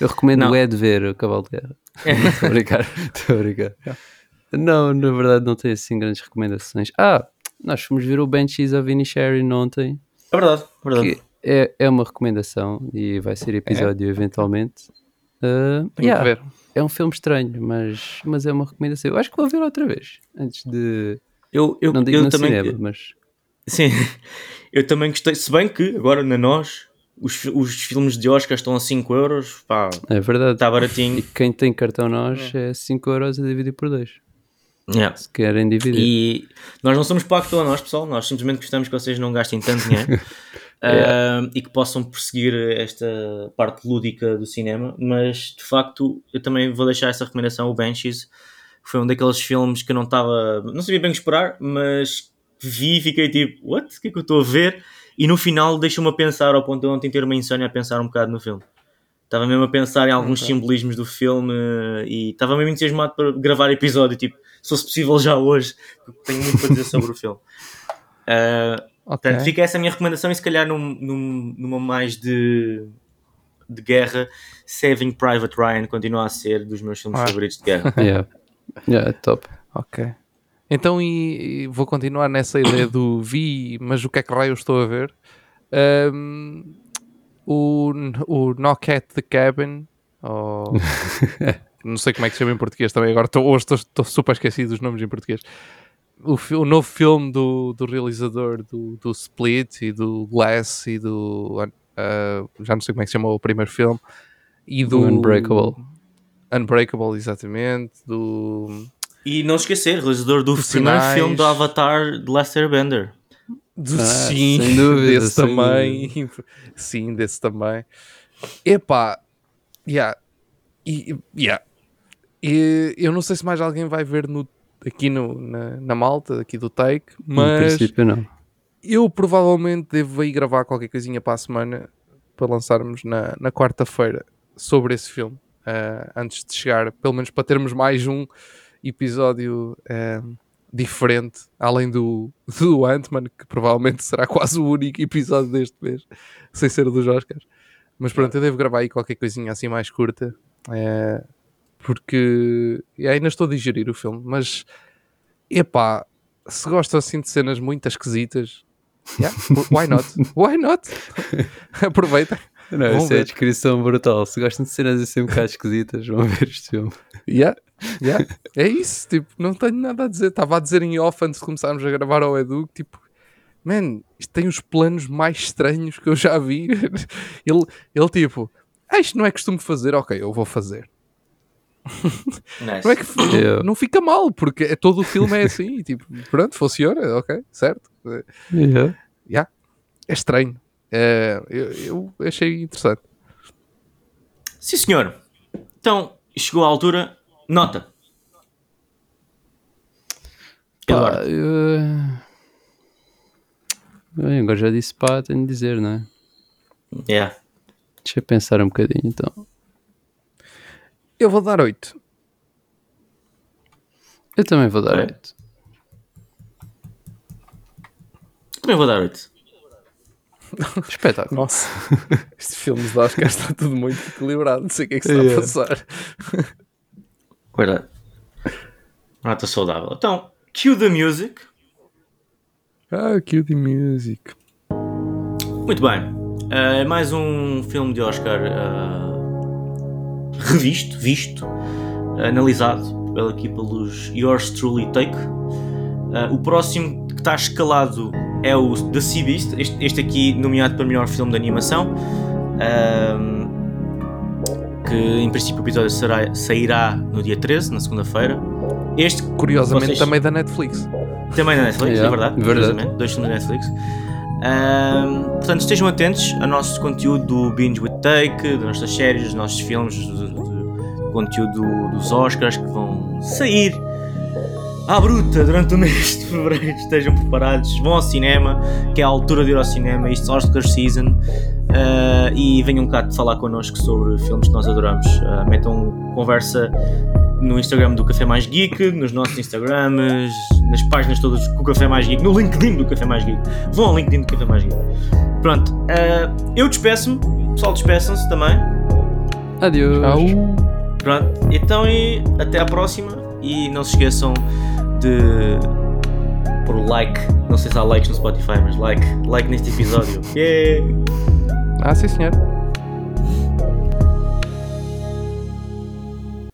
Eu recomendo Não. o Ed ver o Cavalo de Guerra. (laughs) Estou a brincar, estou a brincar. Não, na verdade não tenho assim grandes recomendações. Ah, nós fomos ver o Banshees of Inisherin ontem, É verdade, é verdade. que é, é uma recomendação e vai ser episódio eventualmente. Ah, Tenho yeah, que ver. É um filme estranho, mas, mas é uma recomendação. Eu acho que vou ver outra vez, antes de... Eu, eu, Não digo eu no também. cinema, mas... Sim, (laughs) eu também gostei. Se bem que agora na nós os, os filmes de Oscar estão a 5 euros, pá, É verdade. está E baratinho. quem tem cartão nós é 5 euros a dividir por 2. Yeah. Se querem dividir. E nós não somos pacto a nós, pessoal, nós simplesmente gostamos que vocês não gastem tanto dinheiro (laughs) ah, e que possam perseguir esta parte lúdica do cinema. Mas de facto, eu também vou deixar essa recomendação: o Banshees. Foi um daqueles filmes que eu não estava, não sabia bem o que esperar, mas vi e fiquei tipo, what? O que é que eu estou a ver? E no final deixou-me a pensar, ao ponto de eu ontem ter uma insónia a pensar um bocado no filme. Estava mesmo a pensar em alguns Ok. simbolismos do filme e estava mesmo entusiasmado para gravar episódio, tipo, se fosse possível já hoje, tenho muito para dizer sobre o filme. (laughs) Ah, Ok. portanto, fica essa a minha recomendação e se calhar num, num- numa mais de, de guerra, Saving Private Ryan continua a ser dos meus filmes Ah. favoritos de guerra. (laughs) Yeah. Yeah, top. Ok. Então, e, e vou continuar nessa ideia do vi, mas o que é que raio eu estou a ver? Ahm, o, o Knock at the Cabin, ou (laughs) não sei como é que se chama em português também, agora estou, hoje estou, estou super esquecido dos nomes em português. O, o novo filme do, do realizador do, do Split e do Glass e do. ah, já não sei como é que se chama o primeiro filme. E do. Unbreakable. Unbreakable, exatamente. Do. E não esquecer, realizador do primeiro filme do Avatar de Lester Bender. Do- Ah, sim, sem (laughs) dúvida, desse sem também. (laughs) Sim, desse também. Epá, yeah. E, yeah. E, eu não sei se mais alguém vai ver no, aqui no, na, na malta, aqui do Take, No mas princípio, não. eu provavelmente devo ir gravar qualquer coisinha para a semana para lançarmos na, na quarta-feira sobre esse filme. ah, antes de chegar, pelo menos para termos mais um episódio ah, diferente, além do, do Ant-Man, que provavelmente será quase o único episódio deste mês, sem ser o dos Oscars. Mas pronto, eu devo gravar aí qualquer coisinha assim mais curta, eh, porque ainda estou a digerir o filme, mas epá, se gostam assim de cenas muito esquisitas, yeah, why not? Why not? (laughs) Aproveita. Não, Vamos isso é a descrição brutal. Se gostam de cenas assim um bocado esquisitas, vão ver este filme. Yeah, yeah. É isso, tipo, não tenho nada a dizer. Estava a dizer em off antes de começarmos a gravar ao Edu, que, tipo, man, isto tem os planos mais estranhos que eu já vi. (laughs) ele, ele tipo, ah, isto não é costume fazer, ok, eu vou fazer. (laughs) Nice. Não é que Yeah. não, fica mal, porque é, todo o filme é (laughs) assim, tipo, pronto, funciona, ok, certo. É, Yeah. yeah, é estranho. É, eu, eu achei interessante. Sim, senhor. Então, chegou a altura. Nota. Pá, eu... Bem, agora já disse pá, tenho de dizer, não é? Yeah. Deixa eu pensar um bocadinho então. Eu vou dar 8. Eu também vou dar É. 8. Também vou dar 8. (laughs) Espetáculo. Nossa, (laughs) este filme de Oscar está tudo muito equilibrado. Não sei o que é que se está Yeah. a passar. (laughs) Verdade. Nota saudável. Então, cue the music. Ah, cue the music. Muito bem. É mais um filme de Oscar ah, revisto, visto, analisado pela- aqui pelos Yours Truly Take. Ah, o próximo que está escalado é o The Sea Beast, este, este aqui nomeado para melhor filme de animação. que em princípio o episódio será, sairá no dia 13, na segunda-feira. Este, Curiosamente Vocês- também da Netflix. também na Netflix, Yeah, é verdade. verdade. curiosamente, Dois filmes da Netflix. Ahm, portanto, estejam atentos ao nosso conteúdo do Binge with Take, das nossas séries, dos nossos filmes, do, do- do conteúdo do- dos Oscars que vão sair à bruta durante o mês de fevereiro. Estejam preparados, vão ao cinema, que é a altura de ir ao cinema, isto é Oscar Season. ah, e venham cá falar connosco sobre filmes que nós adoramos. Ah, metam conversa no Instagram do Café Mais Geek, nos nossos Instagrams, nas páginas todas com o Café Mais Geek, no LinkedIn do Café Mais Geek. Vão ao LinkedIn do Café Mais Geek. Pronto, ah, eu despeço-me, pessoal despeçam-se também. Adeus. Tchau. Pronto, então e até à próxima. E não se esqueçam de pôr o like. Não sei se há likes no Spotify, mas like, like neste episódio. (laughs) Yeah! Ah, sim senhor.